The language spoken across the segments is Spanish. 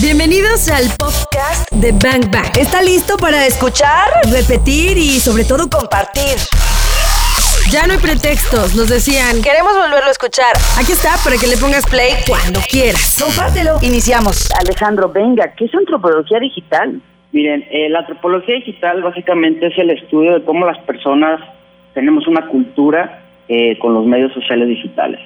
Bienvenidos al podcast de Bang Bang. ¿Está listo para escuchar, repetir y sobre todo compartir? Ya no hay pretextos, nos decían. Queremos volverlo a escuchar. Aquí está para que le pongas play cuando quieras. Compártelo. Iniciamos. Alejandro, venga, ¿qué es antropología digital? Miren, eh, la antropología digital básicamente es el estudio de cómo las personas tenemos una cultura eh, con los medios sociales digitales.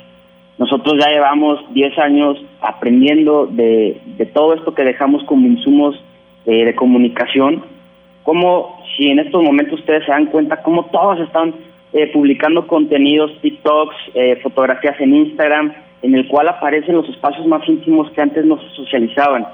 Nosotros ya llevamos 10 años aprendiendo de, de todo esto que dejamos como insumos eh, de comunicación, como si en estos momentos ustedes se dan cuenta cómo todos están eh, publicando contenidos, TikToks, eh, fotografías en Instagram, en el cual aparecen los espacios más íntimos que antes no se socializaban.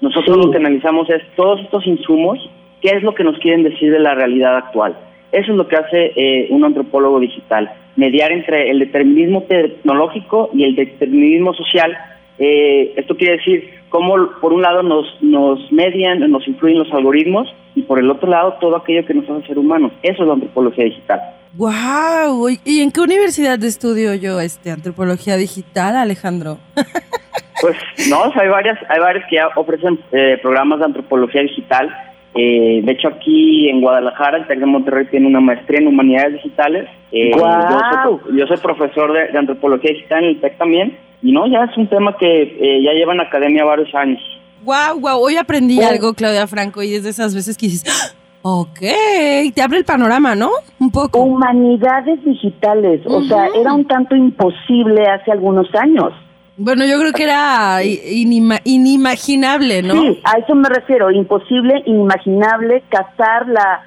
Nosotros lo que analizamos es todos estos insumos, qué es lo que nos quieren decir de la realidad actual. Eso es lo que hace eh, un antropólogo digital, mediar entre el determinismo tecnológico y el determinismo social. Eh, esto quiere decir cómo por un lado nos, nos median, nos influyen los algoritmos y por el otro lado todo aquello que nos hace ser humanos. Eso es la antropología digital. Wow, ¿y en qué universidad estudio yo este antropología digital, Alejandro? Pues no, hay varias, hay varias que ya ofrecen eh, programas de antropología digital. Eh, de hecho, aquí en Guadalajara, el TEC de Monterrey tiene una maestría en humanidades digitales. Eh, ¡Guau! yo, soy, yo soy profesor de, de antropología digital en el TEC también. Y no, ya es un tema que eh, ya lleva en academia varios años. Wow, wow, hoy aprendí Oh. algo, Claudia Franco, y es de esas veces que dices, ¡Ah! ok, te abre el panorama, ¿no? Un poco. Humanidades digitales, o sea, era un tanto imposible hace algunos años. Bueno, yo creo que era inima- inimaginable, ¿no? Sí, a eso me refiero, imposible, inimaginable casar la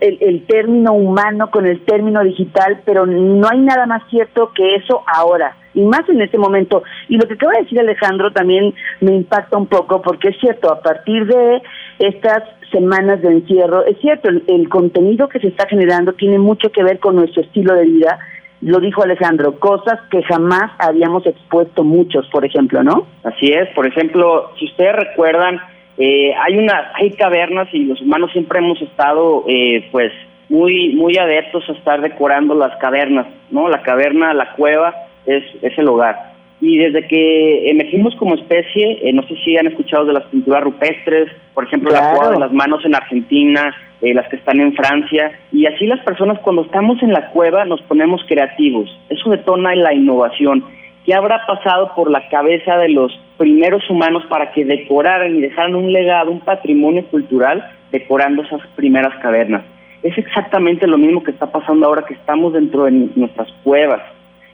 el, el término humano con el término digital, pero no hay nada más cierto que eso ahora, y más en este momento. Y lo que acaba de decir Alejandro también me impacta un poco, porque es cierto, a partir de estas semanas de encierro, es cierto, el, el contenido que se está generando tiene mucho que ver con nuestro estilo de vida, lo dijo Alejandro, cosas que jamás habíamos expuesto muchos, por ejemplo, ¿no? Así es, por ejemplo, si ustedes recuerdan, eh, hay una, hay cavernas y los humanos siempre hemos estado, eh, pues, muy, muy adeptos a estar decorando las cavernas, ¿no? La caverna, la cueva es, es el hogar. Y desde que emergimos como especie, eh, no sé si han escuchado de las pinturas rupestres, por ejemplo, la cueva de las manos en Argentina, eh, las que están en Francia, y así las personas cuando estamos en la cueva nos ponemos creativos. Eso detona la innovación. ¿Qué habrá pasado por la cabeza de los primeros humanos para que decoraran y dejaran un legado, un patrimonio cultural decorando esas primeras cavernas? Es exactamente lo mismo que está pasando ahora que estamos dentro de nuestras cuevas,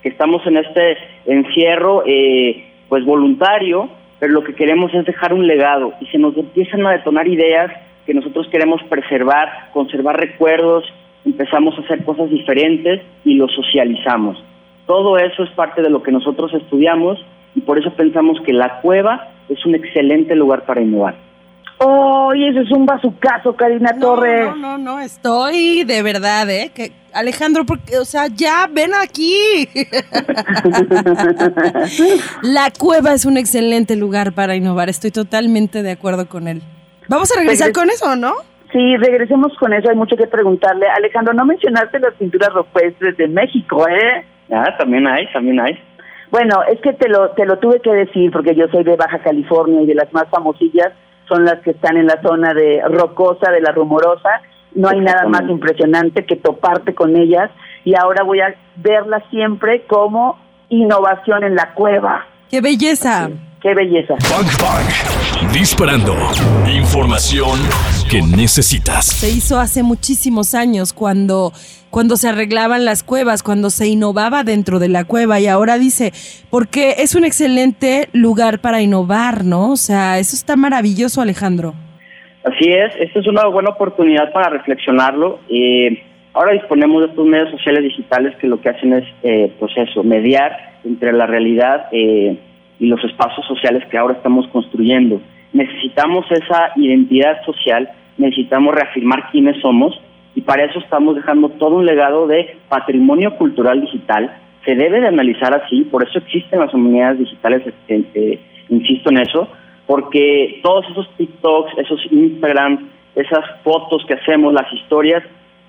que estamos en este encierro eh, pues voluntario, pero lo que queremos es dejar un legado y se nos empiezan a detonar ideas que nosotros queremos preservar, conservar recuerdos, empezamos a hacer cosas diferentes y lo socializamos. Todo eso es parte de lo que nosotros estudiamos y por eso pensamos que la cueva es un excelente lugar para innovar. ¡Oye, eso es un bazucazo, Karina No, Torres! no, no, no, estoy de verdad, ¿eh? Que, Alejandro, porque, o sea, ya ven aquí. La cueva es un excelente lugar para innovar, estoy totalmente de acuerdo con él. Vamos a regresar Regres- con eso, ¿no? Sí, regresemos con eso, hay mucho que preguntarle. Alejandro, no mencionaste las pinturas rupestres de México, ¿eh? Ah, también hay, también hay. Bueno, es que te lo, te lo tuve que decir porque yo soy de Baja California y de las más famosillas son las que están en la zona de Rocosa, de la Rumorosa. No hay nada más impresionante que toparte con ellas y ahora voy a verlas siempre como innovación en la cueva. ¡Qué belleza! ¡Qué belleza! Bang Bang. Disparando. Información que necesitas. Se hizo hace muchísimos años cuando, cuando se arreglaban las cuevas, cuando se innovaba dentro de la cueva y ahora dice, porque es un excelente lugar para innovar, ¿no? O sea, eso está maravilloso, Alejandro. Así es, esta es una buena oportunidad para reflexionarlo. Eh, ahora disponemos de estos medios sociales digitales que lo que hacen es, eh, pues eso, mediar entre la realidad eh, y los espacios sociales que ahora estamos construyendo. Necesitamos esa identidad social, necesitamos reafirmar quiénes somos y para eso estamos dejando todo un legado de patrimonio cultural digital. Se debe de analizar así, por eso existen las comunidades digitales, eh, eh, insisto en eso, porque todos esos TikToks, esos Instagram, esas fotos que hacemos, las historias,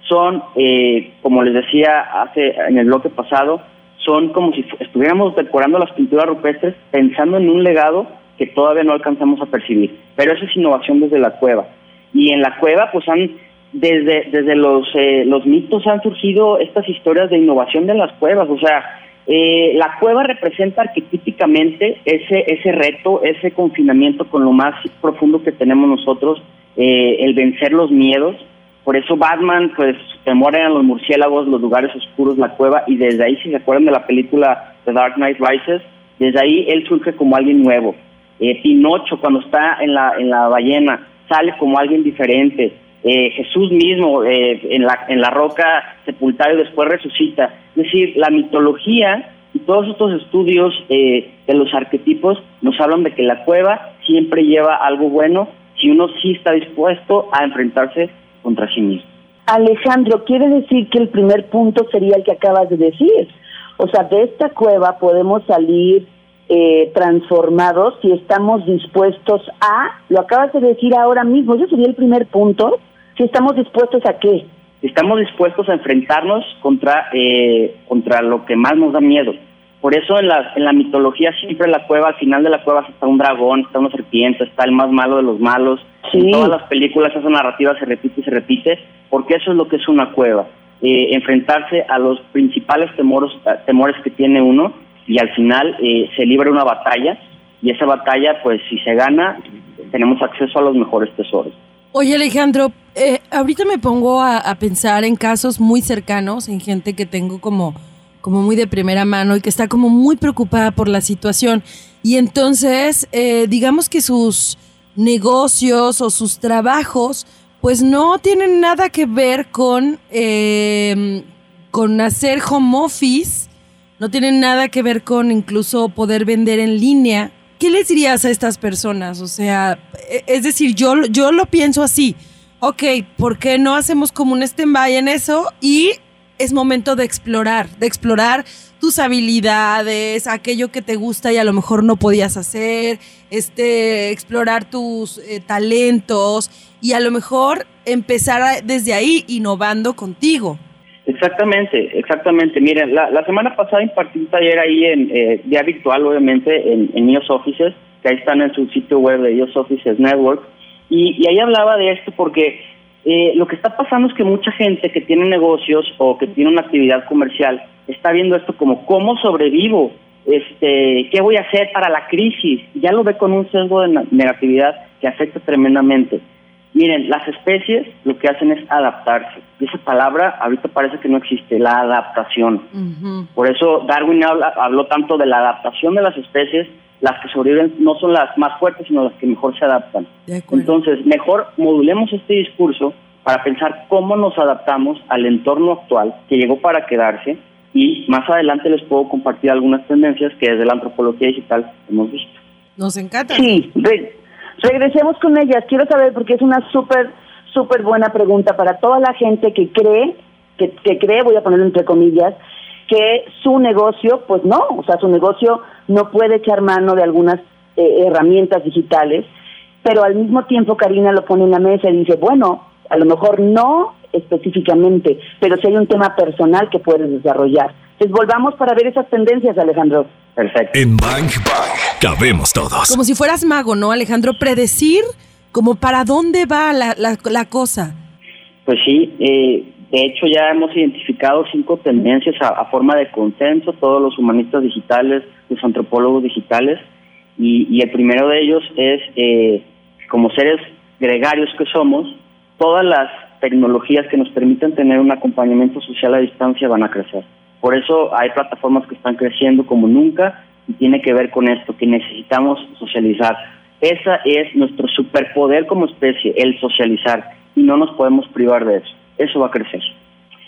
son, eh, como les decía hace en el bloque pasado, son como si estuviéramos decorando las pinturas rupestres pensando en un legado que todavía no alcanzamos a percibir. Pero eso es innovación desde la cueva. Y en la cueva, pues han, desde, desde los, eh, los mitos han surgido estas historias de innovación de las cuevas. O sea, eh, la cueva representa arquetípicamente ese, ese reto, ese confinamiento con lo más profundo que tenemos nosotros, eh, el vencer los miedos. Por eso Batman, pues, temor eran los murciélagos, los lugares oscuros, la cueva, y desde ahí, si se acuerdan de la película The Dark Knight Rises, desde ahí él surge como alguien nuevo. Eh, Pinocho, cuando está en la, en la ballena, sale como alguien diferente. Eh, Jesús mismo eh, en, la, en la roca sepultario después resucita. Es decir, la mitología y todos estos estudios eh, de los arquetipos nos hablan de que la cueva siempre lleva algo bueno si uno sí está dispuesto a enfrentarse contra sí mismo. Alejandro, quiere decir que el primer punto sería el que acabas de decir. O sea, de esta cueva podemos salir eh, transformados si estamos dispuestos a, lo acabas de decir ahora mismo, ese sería el primer punto, si estamos dispuestos a qué. Estamos dispuestos a enfrentarnos contra, eh, contra lo que más nos da miedo. Por eso en la, en la mitología siempre la cueva, al final de la cueva está un dragón, está una serpiente, está el más malo de los malos. En todas las películas esa narrativa se repite y se repite, porque eso es lo que es una cueva. Eh, enfrentarse a los principales temores, temores que tiene uno y al final eh, se libra una batalla y esa batalla, pues si se gana, tenemos acceso a los mejores tesoros. Oye Alejandro, eh, ahorita me pongo a, pensar en casos muy cercanos, en gente que tengo como, como muy de primera mano y que está como muy preocupada por la situación. Y entonces, eh, digamos que sus negocios o sus trabajos, pues no tienen nada que ver con, eh, con hacer home office, no tienen nada que ver con incluso poder vender en línea. ¿Qué les dirías a estas personas? O sea, e, es decir, yo, yo lo pienso así. Ok, ¿por qué no hacemos como un stand-by en eso? Y es momento de explorar, de explorar tus habilidades, aquello que te gusta y a lo mejor no podías hacer, este, explorar tus eh, talentos y a lo mejor empezar desde ahí innovando contigo. Exactamente, exactamente. Miren, la, semana pasada impartí un taller ahí en eh, día virtual, obviamente, en, en iOS Offices, que ahí están en su sitio web de iOS Offices Network, y, y ahí hablaba de esto porque eh, lo que está pasando es que mucha gente que tiene negocios o que tiene una actividad comercial está viendo esto como cómo sobrevivo, este, qué voy a hacer para la crisis, ya lo ve con un sesgo de negatividad que afecta tremendamente. Miren, las especies lo que hacen es adaptarse. Y esa palabra ahorita parece que no existe, la adaptación. Uh -huh. Por eso Darwin habla, habló tanto de la adaptación de las especies. Las que sobreviven no son las más fuertes, sino las que mejor se adaptan. Entonces, mejor modulemos este discurso para pensar cómo nos adaptamos al entorno actual que llegó para quedarse y más adelante les puedo compartir algunas tendencias que desde la antropología digital hemos visto. Nos encanta. Sí, regresemos con ellas. Quiero saber, porque es una súper, súper buena pregunta para toda la gente que cree, que, que cree, voy a ponerlo entre comillas, que su negocio, pues no, o sea, su negocio no puede echar mano de algunas eh, herramientas digitales, pero al mismo tiempo Karina lo pone en la mesa y dice, bueno, a lo mejor no específicamente, pero si hay un tema personal que puedes desarrollar. Entonces volvamos para ver esas tendencias, Alejandro. Perfecto. En Bang cabemos todos. Como si fueras mago, ¿no, Alejandro? Predecir como para dónde va la, la, la cosa. Pues sí, eh, de hecho ya hemos identificado cinco tendencias a, a, forma de consenso, todos los humanistas digitales, los antropólogos digitales, y, y el primero de ellos es, eh, como seres gregarios que somos, todas las tecnologías que nos permitan tener un acompañamiento social a distancia van a crecer. Por eso hay plataformas que están creciendo como nunca y tiene que ver con esto, que necesitamos socializar. Esa es nuestro superpoder como especie, el socializar, y no nos podemos privar de eso. Eso va a crecer.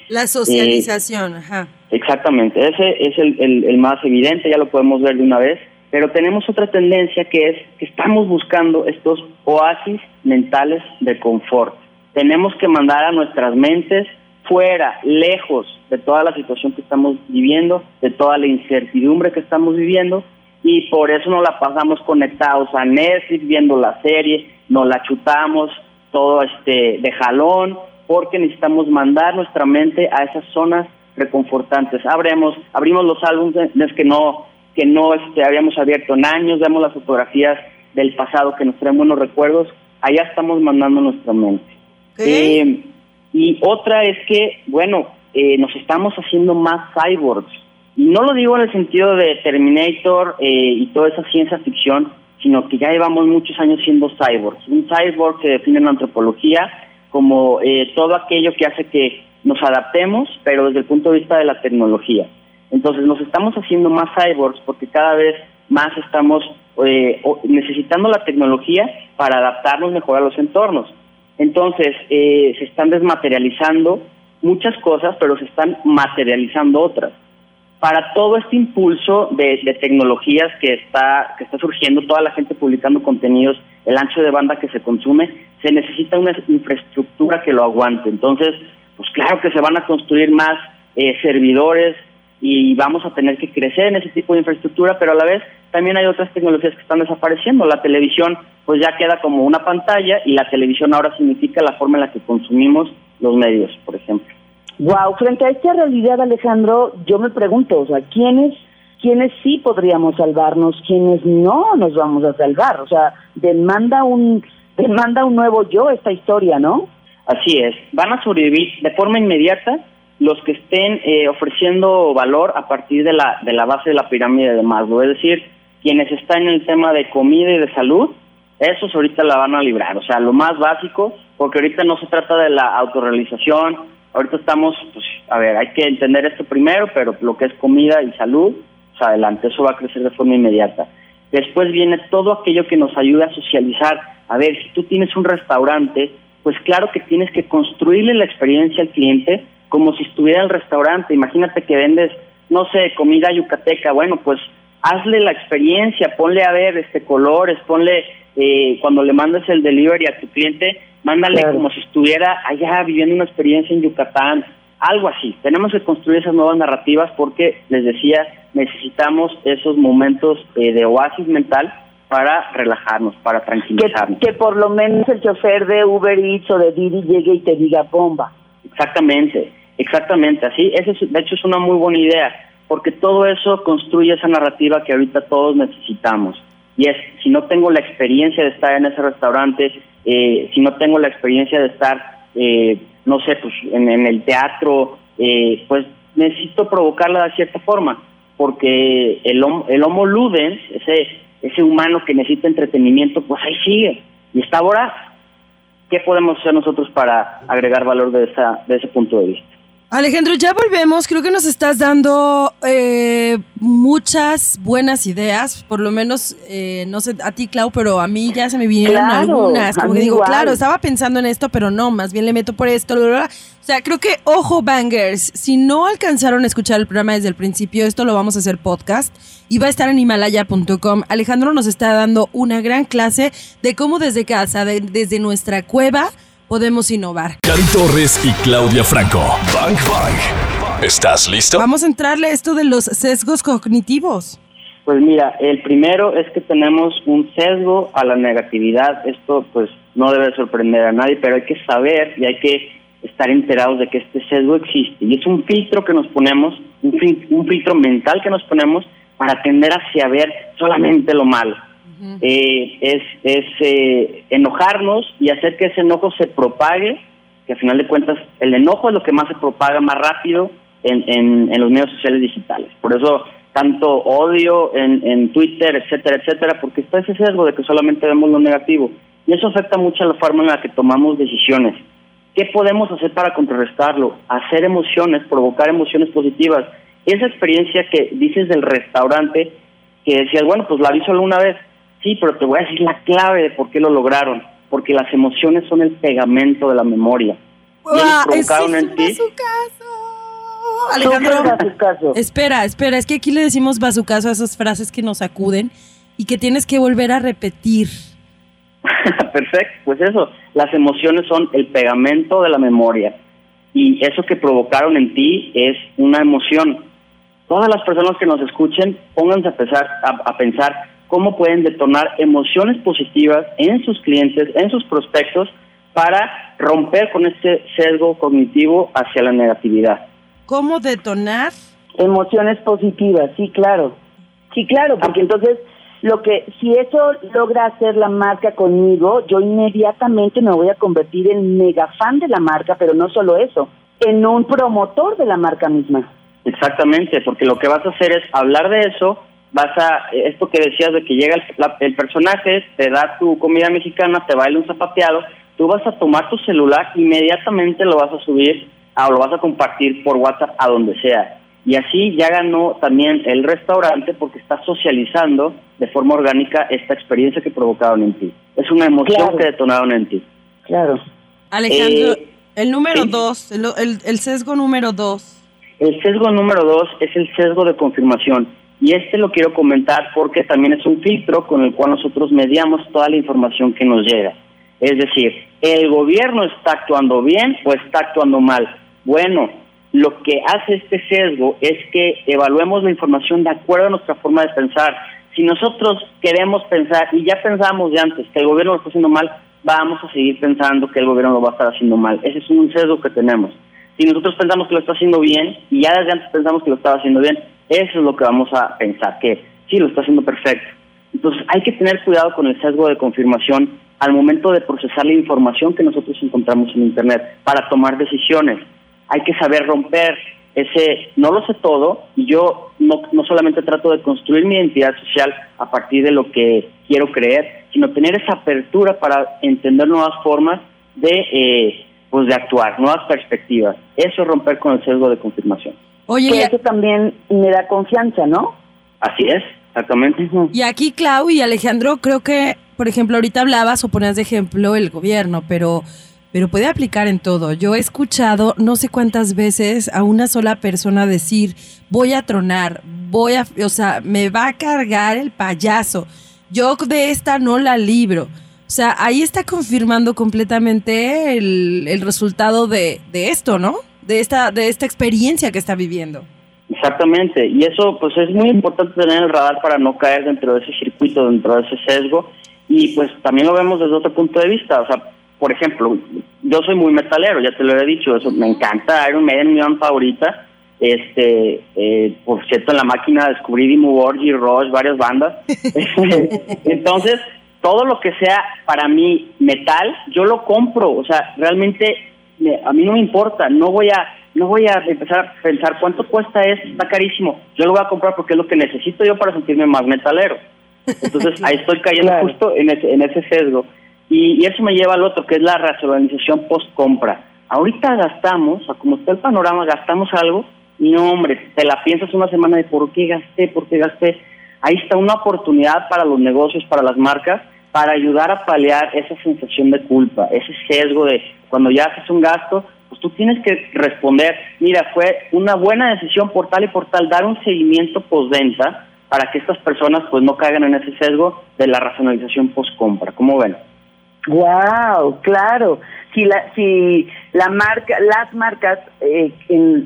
La socialización, eh, ajá. Exactamente, ese es el, el, el más evidente, ya lo podemos ver de una vez, pero tenemos otra tendencia que es que estamos buscando estos oasis mentales de confort. Tenemos que mandar a nuestras mentes fuera, lejos de toda la situación que estamos viviendo, de toda la incertidumbre que estamos viviendo, y por eso nos la pasamos conectados a Netflix, viendo la serie, nos la chutamos todo este de jalón, porque necesitamos mandar nuestra mente a esas zonas reconfortantes. Abremos, abrimos los álbumes que no que no este, habíamos abierto en años, vemos las fotografías del pasado que nos traen buenos recuerdos, allá estamos mandando nuestra mente. Eh, y otra es que, bueno, eh, nos estamos haciendo más cyborgs. Y no lo digo en el sentido de Terminator eh, y toda esa ciencia ficción, sino que ya llevamos muchos años siendo cyborgs. Un cyborg se define la antropología como todo aquello que hace que nos adaptemos, pero desde el punto de vista de la tecnología. Entonces nos estamos haciendo más cyborgs porque cada vez más estamos eh, necesitando la tecnología para adaptarnos mejor a los entornos. Entonces eh, se están desmaterializando muchas cosas, pero se están materializando otras. Para todo este impulso de, de tecnologías que está, que está surgiendo, toda la gente publicando contenidos, el ancho de banda que se consume, se necesita una infraestructura que lo aguante. Entonces, pues claro que se van a construir más eh, servidores y vamos a tener que crecer en ese tipo de infraestructura, pero a la vez también hay otras tecnologías que están desapareciendo. La televisión pues ya queda como una pantalla y la televisión ahora significa la forma en la que consumimos los medios, por ejemplo. Wow, frente a esta realidad, Alejandro, yo me pregunto, o sea, ¿quiénes quiénes sí podríamos salvarnos, quiénes no nos vamos a salvar? O sea, demanda un demanda un nuevo yo esta historia, ¿no? Así es, van a sobrevivir de forma inmediata los que estén eh, ofreciendo valor a partir de la, de la base de la pirámide de Maslow, es decir, quienes están en el tema de comida y de salud, esos ahorita la van a librar, o sea, lo más básico, porque ahorita no se trata de la autorrealización, ahorita estamos, pues, a ver, hay que entender esto primero, pero lo que es comida y salud, pues adelante, eso va a crecer de forma inmediata. Después viene todo aquello que nos ayuda a socializar. A ver, si tú tienes un restaurante, pues claro que tienes que construirle la experiencia al cliente como si estuviera en el restaurante. Imagínate que vendes, no sé, comida yucateca. Bueno, pues hazle la experiencia, ponle a ver este colores, ponle eh, cuando le mandes el delivery a tu cliente, mándale como si estuviera allá viviendo una experiencia en Yucatán, algo así. Tenemos que construir esas nuevas narrativas porque, les decía, necesitamos esos momentos eh, de oasis mental para relajarnos, para tranquilizarnos. Que, por lo menos el chofer de Uber Eats o de Didi llegue y te diga bomba. Exactamente, exactamente, así. Ese de hecho es una muy buena idea, porque todo eso construye esa narrativa que ahorita todos necesitamos. Y es, si no tengo la experiencia de estar en ese restaurante, eh, si no tengo la experiencia de estar, eh, no sé, pues en, el teatro, eh, pues necesito provocarla de cierta forma, porque el, el homo ludens, ese ese humano que necesita entretenimiento, pues ahí sigue y está voraz. ¿Qué podemos hacer nosotros para agregar valor de, esa, de ese punto de vista? Alejandro, ya volvemos. Creo que nos estás dando eh, muchas buenas ideas. Por lo menos, eh, no sé a ti, Clau, pero a mí ya se me vinieron algunas. Como que digo, claro, estaba pensando en esto, pero no, más bien le meto por esto. O sea, creo que, ojo, bangers, si no alcanzaron a escuchar el programa desde el principio, esto lo vamos a hacer podcast y va a estar en himalaya.com. Alejandro nos está dando una gran clase de cómo desde casa, desde nuestra cueva, podemos innovar. Cari Torres y Claudia Franco. Bang Bang. ¿Estás listo? Vamos a entrarle a esto de los sesgos cognitivos. Pues mira, el primero es que tenemos un sesgo a la negatividad. Esto pues no debe sorprender a nadie, pero hay que saber y hay que estar enterados de que este sesgo existe. Y es un filtro que nos ponemos, un, un filtro mental que nos ponemos para tender hacia ver solamente lo malo eh, es, es eh, enojarnos y hacer que ese enojo se propague, que al final de cuentas el enojo es lo que más se propaga más rápido en, en, los medios sociales digitales. Por eso tanto odio en, en Twitter, etcétera, etcétera, porque está ese sesgo de que solamente vemos lo negativo. Y eso afecta mucho a la forma en la que tomamos decisiones. ¿Qué podemos hacer para contrarrestarlo? Hacer emociones, provocar emociones positivas. Esa experiencia que dices del restaurante, que decías, bueno, pues la vi solo una vez, Sí, pero te voy a decir la clave de por qué lo lograron. Porque las emociones son el pegamento de la memoria. provocaron en ti. Alejandro, espera, espera, es que aquí le decimos bazucazo a esas frases que nos acuden y que tienes que volver a repetir. Perfecto, pues eso, las emociones son el pegamento de la memoria y eso que provocaron en ti es una emoción. Todas las personas que nos escuchen, pónganse a pensar, a pensar cómo pueden detonar emociones positivas en sus clientes, en sus prospectos, para romper con este sesgo cognitivo hacia la negatividad. ¿Cómo detonar? Emociones positivas, sí, claro. Sí, claro, porque entonces lo que si eso logra hacer la marca conmigo, yo inmediatamente me voy a convertir en mega fan de la marca, pero no solo eso, en un promotor de la marca misma. Exactamente, porque lo que vas a hacer es hablar de eso, vas a, esto que decías de que llega el, el personaje, te da tu comida mexicana, te baila un zapateado, tú vas a tomar tu celular, inmediatamente lo vas a subir o lo vas a compartir por WhatsApp a donde sea. Y así ya ganó también el restaurante porque está socializando de forma orgánica esta experiencia que provocaron en ti. Es una emoción que detonaron en ti. Claro. Alejandro, eh, el número dos, el, el, sesgo número dos. El sesgo número dos es el sesgo de confirmación. Y este lo quiero comentar porque también es un filtro con el cual nosotros mediamos toda la información que nos llega. Es decir, ¿el gobierno está actuando bien o está actuando mal? Bueno, lo que hace este sesgo es que evaluemos la información de acuerdo a nuestra forma de pensar. Si nosotros queremos pensar, y ya pensamos de antes, que el gobierno lo está haciendo mal, vamos a seguir pensando que el gobierno lo va a estar haciendo mal. Ese es un sesgo que tenemos. Si nosotros pensamos que lo está haciendo bien, y ya desde antes pensamos que lo estaba haciendo bien, eso es lo que vamos a pensar, que sí, lo está haciendo perfecto. Entonces hay que tener cuidado con el sesgo de confirmación al momento de procesar la información que nosotros encontramos en Internet para tomar decisiones hay que saber romper ese no lo sé todo y yo no, no solamente trato de construir mi identidad social a partir de lo que quiero creer, sino tener esa apertura para entender nuevas formas de eh, pues de actuar, nuevas perspectivas. Eso es romper con el sesgo de confirmación. Oye, eso también me da confianza, ¿no? Así es, exactamente. Y aquí Clau y Alejandro, creo que, por ejemplo, ahorita hablabas o ponías de ejemplo el gobierno, pero pero puede aplicar en todo. Yo he escuchado no sé cuántas veces a una sola persona decir, voy a tronar, voy a, o sea, me va a cargar el payaso, yo de esta no la libro. O sea, ahí está confirmando completamente el, el resultado de, de, esto, ¿no? De esta, de esta experiencia que está viviendo. Exactamente, y eso pues es muy importante tener el radar para no caer dentro de ese circuito, dentro de ese sesgo, y pues también lo vemos desde otro punto de vista, o sea, por ejemplo, yo soy muy metalero, ya te lo he dicho, eso me encanta Iron Maiden, mi banda favorita. Este, eh, por cierto, en la máquina descubrí Dimmu Borgir, Rush, varias bandas. Entonces, todo lo que sea para mí metal, yo lo compro. O sea, realmente a mí no me importa. No voy a no voy a empezar a pensar cuánto cuesta esto, está carísimo. Yo lo voy a comprar porque es lo que necesito yo para sentirme más metalero. Entonces, ahí estoy cayendo justo en ese, en ese sesgo. Y, eso me lleva al otro, que es la racionalización post-compra. Ahorita gastamos, o como está el panorama, gastamos algo, y no, hombre, te la piensas una semana de por qué gasté, por qué gasté. Ahí está una oportunidad para los negocios, para las marcas, para ayudar a paliar esa sensación de culpa, ese sesgo de cuando ya haces un gasto, pues tú tienes que responder, mira, fue una buena decisión por tal y por tal, dar un seguimiento postventa para que estas personas pues no caigan en ese sesgo de la racionalización post-compra. ¿Cómo ven? Wow, claro. Si la, si la marca, las marcas eh,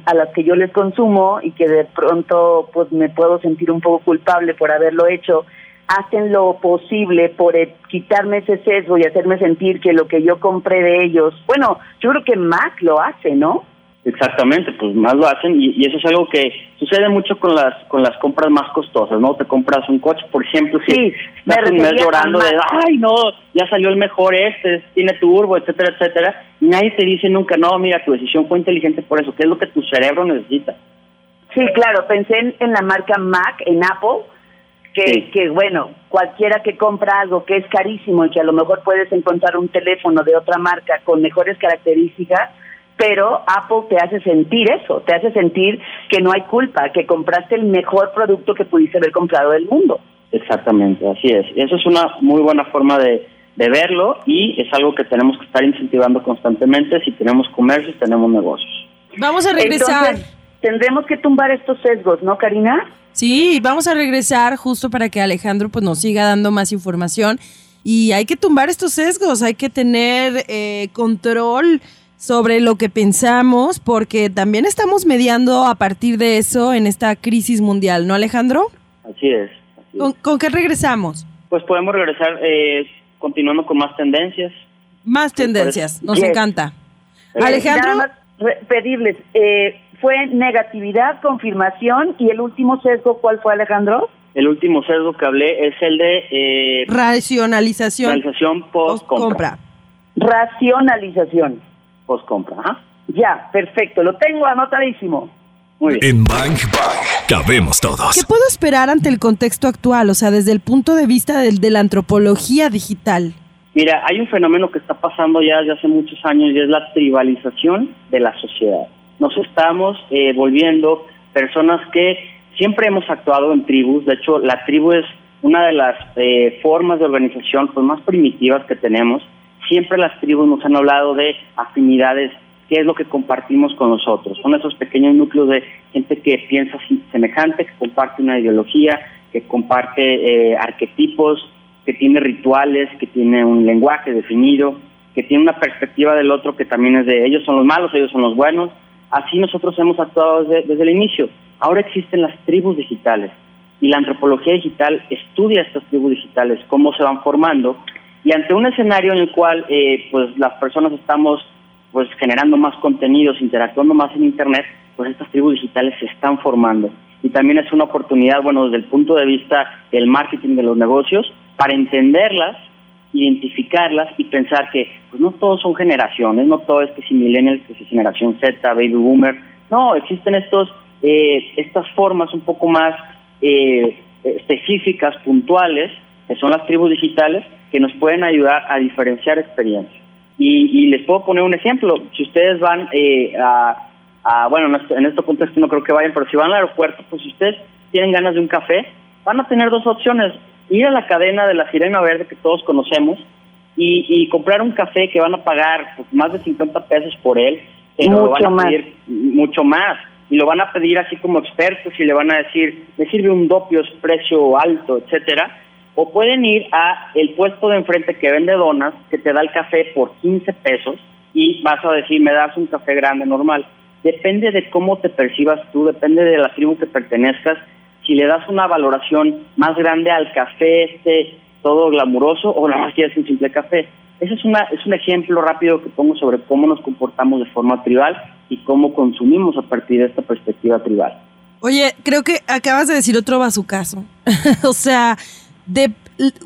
a las que yo les consumo y que de pronto pues me puedo sentir un poco culpable por haberlo hecho, hacen lo posible por eh, quitarme ese sesgo y hacerme sentir que lo que yo compré de ellos, bueno, yo creo que Mac lo hace, ¿no? Exactamente, pues más lo hacen y, eso es algo que sucede mucho con las con las compras más costosas, ¿no? Te compras un coche, por ejemplo, si sí, estás un mes llorando de, ay, no, ya salió el mejor este, tiene turbo, etcétera, etcétera, y nadie te dice nunca, no, mira, tu decisión fue inteligente por eso, ¿qué es lo que tu cerebro necesita? Sí, claro, pensé en, la marca Mac, en Apple, que, que bueno, cualquiera que compra algo que es carísimo y que a lo mejor puedes encontrar un teléfono de otra marca con mejores características, pero Apple te hace sentir eso, te hace sentir que no hay culpa, que compraste el mejor producto que pudiste haber comprado del mundo. Exactamente, así es. Eso es una muy buena forma de, verlo y es algo que tenemos que estar incentivando constantemente si tenemos comercios, tenemos negocios. Vamos a regresar. tendremos que tumbar estos sesgos, ¿no, Karina? Sí, vamos a regresar justo para que Alejandro pues nos siga dando más información y hay que tumbar estos sesgos, hay que tener eh, control sobre lo que pensamos, porque también estamos mediando a partir de eso en esta crisis mundial, ¿no, Alejandro? Así es. ¿Con, qué regresamos? Pues podemos regresar eh, continuando con más tendencias. Más tendencias, nos encanta. Eh, Alejandro. Nada más pedirles, eh, fue negatividad, confirmación y el último sesgo, ¿cuál fue, Alejandro? el último sesgo que hablé es el de eh, Racionalización. realización post-compra. Racionalización. Post-compra. Ya, perfecto, lo tengo anotadísimo. Muy bien. En Bang Bang cabemos todos. ¿Qué puedo esperar ante el contexto actual? O sea, desde el punto de vista del- de la antropología digital. Mira, hay un fenómeno que está pasando ya desde hace muchos años y es la tribalización de la sociedad. Nos estamos eh, volviendo personas que siempre hemos actuado en tribus. De hecho, la tribu es una de las eh, formas de organización pues, más primitivas que tenemos. Siempre las tribus nos han hablado de afinidades, qué es lo que compartimos con nosotros. Son esos pequeños núcleos de gente que piensa semejante, que comparte una ideología, que comparte eh, arquetipos, que tiene rituales, que tiene un lenguaje definido, que tiene una perspectiva del otro que también es de ellos son los malos, ellos son los buenos. Así nosotros hemos actuado desde, el inicio. Ahora existen las tribus digitales y la antropología digital estudia estas tribus digitales, cómo se van formando y ante un escenario en el cual eh, pues las personas estamos pues generando más contenidos, interactuando más en internet, pues estas tribus digitales se están formando y también es una oportunidad, bueno, desde el punto de vista del marketing de los negocios, para entenderlas, identificarlas y pensar que pues no todos son generaciones, no todo es que si millennials, que si generación Z, baby boomer, no, existen estos eh, estas formas un poco más eh, específicas, puntuales, que son las tribus digitales, que nos pueden ayudar a diferenciar experiencias. Y, y les puedo poner un ejemplo. Si ustedes van eh, a, a, bueno, en este, contexto no creo que vayan, pero si van al aeropuerto, pues si ustedes tienen ganas de un café, van a tener dos opciones. Ir a la cadena de la Sirena Verde que todos conocemos y, y comprar un café que van a pagar pues, más de 50 pesos por él, pero lo van Mucho a más. pedir mucho más. Y lo van a pedir así como expertos y le van a decir, me sirve un dopio, es precio alto, etcétera. O pueden ir a el puesto de enfrente que vende donas, que te da el café por 15 pesos y vas a decir, me das un café grande normal. Depende de cómo te percibas tú, depende de la tribu que pertenezcas. Si le das una valoración más grande al café este todo glamuroso o nada más quieres un simple café. Ese es, una, es un ejemplo rápido que pongo sobre cómo nos comportamos de forma tribal y cómo consumimos a partir de esta perspectiva tribal. Oye, creo que acabas de decir otro bazucazo. o sea,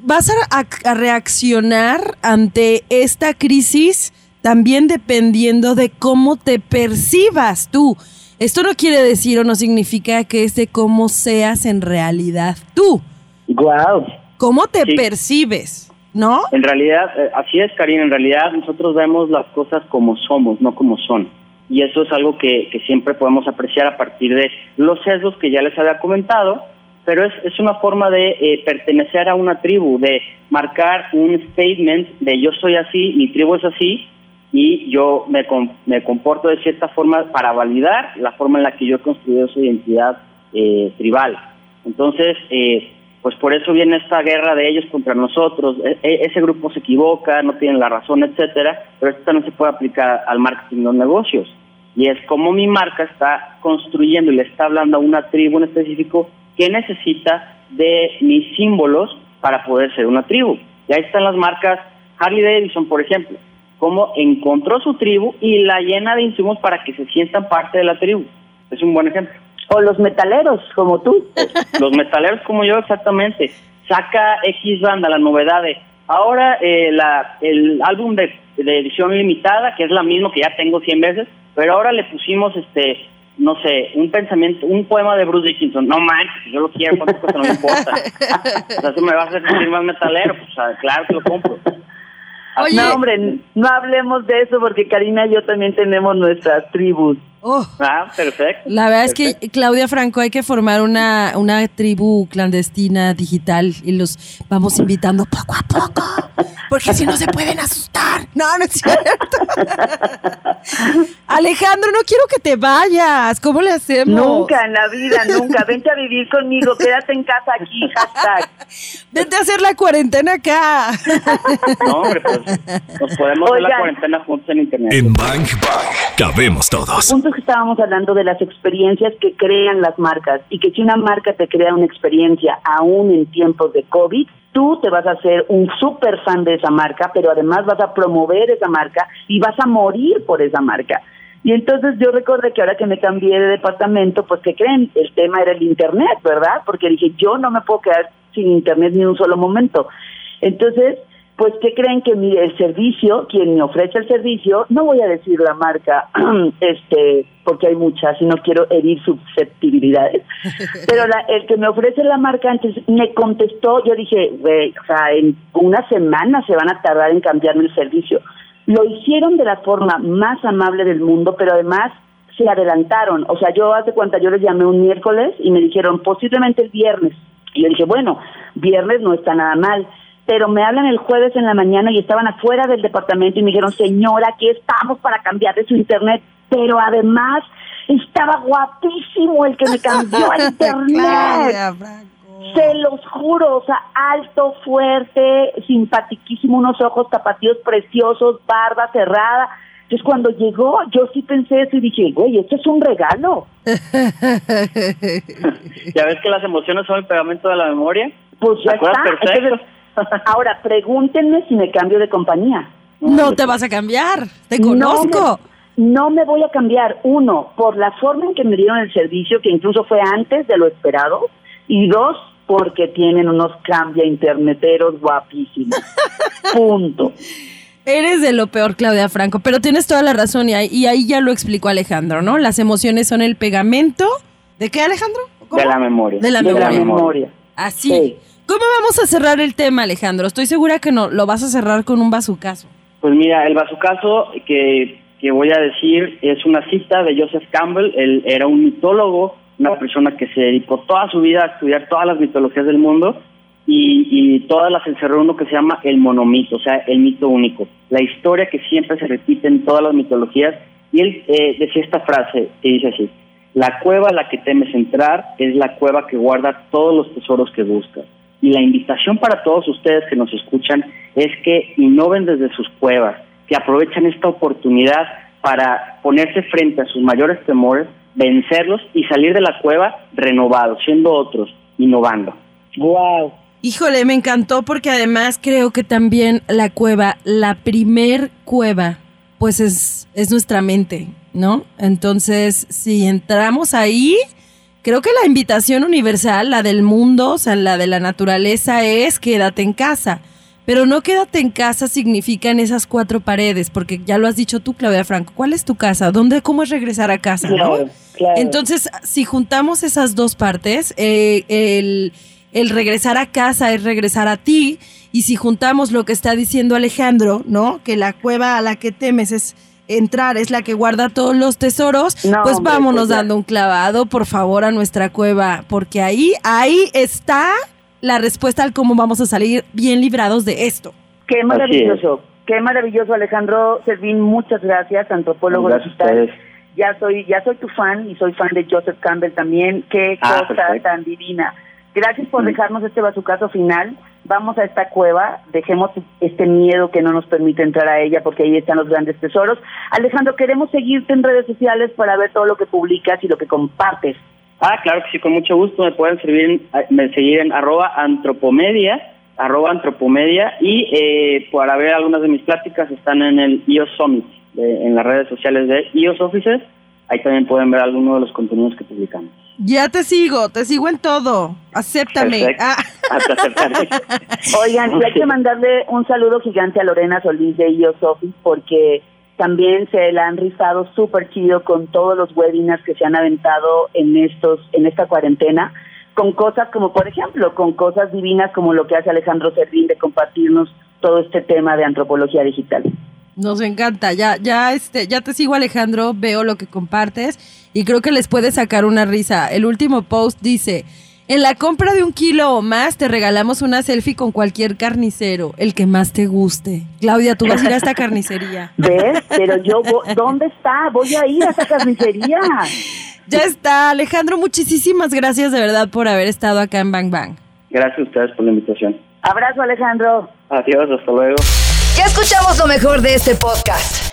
vas a, a- a reaccionar ante esta crisis también dependiendo de cómo te percibas tú. Esto no quiere decir o no significa que es de cómo seas en realidad tú. Wow. ¿Cómo te Sí. percibes? ¿No? En realidad, eh, así es, Karina, en realidad nosotros vemos las cosas como somos, no como son. Y eso es algo que, que siempre podemos apreciar a partir de los sesgos que ya les había comentado, pero es, es una forma de eh, pertenecer a una tribu, de marcar un statement de yo soy así, mi tribu es así, y yo me, me comporto de cierta forma para validar la forma en la que yo he construido esa identidad eh, tribal. Entonces, eh, pues por eso viene esta guerra de ellos contra nosotros. E- e- ese grupo se equivoca, no tienen la razón, etcétera, pero esto también se puede aplicar al marketing de los negocios. Y es como mi marca está construyendo y le está hablando a una tribu en específico que necesita de mis símbolos para poder ser una tribu. Y ahí están las marcas Harley Davidson, por ejemplo, cómo encontró su tribu y la llena de insumos para que se sientan parte de la tribu. Es un buen ejemplo. O los metaleros, como tú. Los metaleros como yo, exactamente. Saca X banda la novedad de ahora eh, la, el álbum de, de edición limitada, que es la misma que ya tengo 100 veces, pero ahora le pusimos este no sé, un pensamiento, un poema de Bruce Dickinson. No manches, yo lo quiero, no me importa. O sea, eso me va a hacer más metalero, pues claro que lo compro. Oye. No, hombre, no hablemos de eso porque Karina y yo también tenemos nuestras tribus. Oh, Ah, perfecto. la verdad es que. Claudia Franco, hay que formar una, una tribu clandestina digital y los vamos invitando poco a poco. Porque si no se pueden asustar. No, no es cierto. Alejandro, no quiero que te vayas. ¿Cómo le hacemos? Nunca en la vida, nunca. Vente a vivir conmigo, quédate en casa aquí, hashtag. Vete a hacer la cuarentena acá. No, hombre, pues nos podemos hacer la Oigan. cuarentena juntos en internet. En Bang Bang cabemos todos. punto es que estábamos hablando de las experiencias que crean las marcas y que si una marca te crea una experiencia aún en tiempos de COVID, tú te vas a hacer un súper fan de esa marca, pero además vas a promover esa marca y vas a morir por esa marca. Y entonces yo recordé que ahora que me cambié de departamento, pues que creen, el tema era el internet, ¿verdad? Porque dije, yo no me puedo quedar sin internet ni un solo momento. Entonces, pues ¿qué creen que mi, el servicio, quien me ofrece el servicio, no voy a decir la marca, este, porque hay muchas y no quiero herir susceptibilidades, pero la, el que me ofrece la marca antes me contestó, yo dije, güey, o sea, en una semana se van a tardar en cambiarme el servicio. Lo hicieron de la forma más amable del mundo, pero además se adelantaron. O sea, yo hace cuenta, yo les llamé un miércoles y me dijeron posiblemente el viernes. Y yo dije, bueno, viernes no está nada mal. Pero me hablan el jueves en la mañana y estaban afuera del departamento y me dijeron, señora, aquí estamos para cambiar de su internet. Pero además estaba guapísimo el que me cambió el internet. Se los juro, o sea, alto, fuerte, simpatiquísimo, unos ojos tapatíos preciosos, barba cerrada. Entonces cuando llegó, yo sí pensé eso y dije, güey, esto es un regalo. ya ves que las emociones son el pegamento de la memoria. Pues ya está. Entonces, ahora, pregúntenme si me cambio de compañía. No te vas a cambiar, te conozco. No me, voy a cambiar, uno, por la forma en que me dieron el servicio, que incluso fue antes de lo esperado, y dos, porque tienen unos cambia interneteros guapísimos. Punto. Eres de lo peor, Claudia Franco, pero tienes toda la razón y ahí, y ahí ya lo explicó Alejandro, ¿no? Las emociones son el pegamento. ¿De qué, Alejandro? De la memoria. De la De memoria. la memoria. Así. Sí. ¿Cómo vamos a cerrar el tema, Alejandro? Estoy segura que no lo vas a cerrar con un bazucazo. Pues mira, el bazucazo que, que voy a decir es una cita de Joseph Campbell. Él era un mitólogo, una persona que se dedicó toda su vida a estudiar todas las mitologías del mundo y, y todas las encerró en uno que se llama el monomito, o sea, el mito único. La historia que siempre se repite en todas las mitologías. Y él eh, decía esta frase que dice así, la cueva a la que temes entrar es la cueva que guarda todos los tesoros que buscas. Y la invitación para todos ustedes que nos escuchan es que innoven desde sus cuevas, que aprovechen esta oportunidad para ponerse frente a sus mayores temores, vencerlos y salir de la cueva renovados, siendo otros, innovando. Wow. Híjole, me encantó porque además creo que también la cueva, la primer cueva, pues es, es nuestra mente, ¿no? Entonces, si entramos ahí, creo que la invitación universal, la del mundo, o sea, la de la naturaleza es quédate en casa. Pero no quédate en casa significa en esas cuatro paredes, porque ya lo has dicho tú, Claudia Franco. ¿Cuál es tu casa? ¿Dónde, cómo es regresar a casa? ¿no? Claro, claro. Entonces, si juntamos esas dos partes, eh, el, el regresar a casa es regresar a ti, y si juntamos lo que está diciendo Alejandro, ¿no? Que la cueva a la que temes es entrar, es la que guarda todos los tesoros, No, pues hombre, vámonos pues dando un clavado, por favor, a nuestra cueva, porque ahí, ahí está la respuesta al cómo vamos a salir bien librados de esto. Qué maravilloso, qué maravilloso Alejandro Servín, muchas gracias, antropólogo Gracias a digital. ustedes. Ya soy, ya soy tu fan y soy fan de Joseph Campbell también. Qué Ah, cosa perfecto. tan divina. Gracias por dejarnos este bazucazo final. Vamos a esta cueva, dejemos este miedo que no nos permite entrar a ella porque ahí están los grandes tesoros. Alejandro, queremos seguirte en redes sociales para ver todo lo que publicas y lo que compartes. Ah, claro que sí, con mucho gusto. Me pueden servir en- eh, me seguir en arroba antropomedia, arroba antropomedia, y eh, para ver algunas de mis pláticas están en el IOS Summit, de- en las redes sociales de IOS Offices. Ahí también pueden ver algunos de los contenidos que publicamos. Ya te sigo, te sigo en todo. Acéptame. Perfecto. Ah. Hasta aceptaré. Oigan, y hay que mandarle un saludo gigante a Lorena Solís de IOS Office porque también se la han rifado súper chido con todos los webinars que se han aventado en estos en esta cuarentena, con cosas como, por ejemplo, con cosas divinas como lo que hace Alejandro Servín de compartirnos todo este tema de antropología digital. Nos encanta, ya, ya, este, ya te sigo Alejandro, veo lo que compartes y creo que les puede sacar una risa. El último post dice, en la compra de un kilo o más te regalamos una selfie con cualquier carnicero, el que más te guste. Claudia, tú vas a ir a esta carnicería. ¿Ves? Pero yo, ¿dónde está? Voy a ir a esa carnicería. Ya está, Alejandro, muchísimas gracias de verdad por haber estado acá en Bang Bang. Gracias a ustedes por la invitación. Abrazo, Alejandro. Adiós, hasta luego. Ya escuchamos lo mejor de este podcast.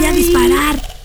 voy a disparar.